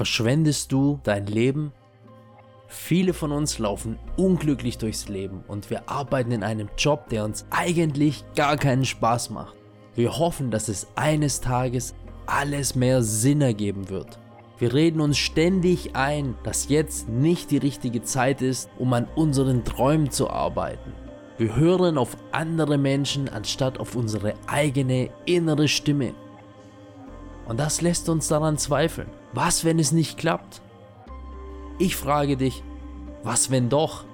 Verschwendest du dein Leben? Viele von uns laufen unglücklich durchs Leben und wir arbeiten in einem Job, der uns eigentlich gar keinen Spaß macht. Wir hoffen, dass es eines Tages alles mehr Sinn ergeben wird. Wir reden uns ständig ein, dass jetzt nicht die richtige Zeit ist, um an unseren Träumen zu arbeiten. Wir hören auf andere Menschen anstatt auf unsere eigene innere Stimme. Und das lässt uns daran zweifeln. Was, wenn es nicht klappt? Ich frage dich, was wenn doch?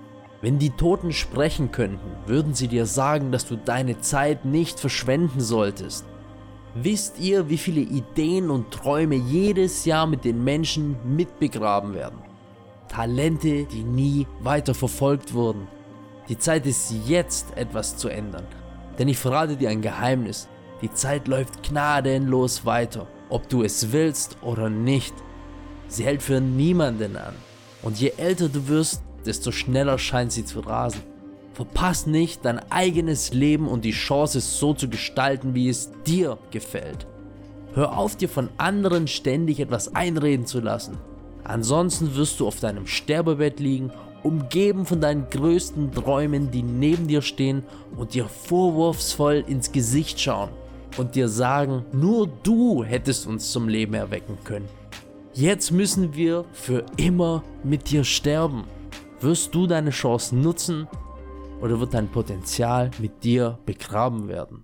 Wenn die Toten sprechen könnten, würden sie dir sagen, dass du deine Zeit nicht verschwenden solltest. Wisst ihr, wie viele Ideen und Träume jedes Jahr mit den Menschen mitbegraben werden? Talente, die nie weiter verfolgt wurden. Die Zeit ist jetzt, etwas zu ändern. Denn ich verrate dir ein Geheimnis. Die Zeit läuft gnadenlos weiter, ob du es willst oder nicht. Sie hält für niemanden an. Und je älter du wirst, desto schneller scheint sie zu rasen. Verpass nicht dein eigenes Leben und die Chance, so zu gestalten, wie es dir gefällt. Hör auf, dir von anderen ständig etwas einreden zu lassen. Ansonsten wirst du auf deinem Sterbebett liegen, umgeben von deinen größten Träumen, die neben dir stehen und dir vorwurfsvoll ins Gesicht schauen und dir sagen, nur du hättest uns zum Leben erwecken können. Jetzt müssen wir für immer mit dir sterben. Wirst du deine Chance nutzen oder wird dein Potenzial mit dir begraben werden?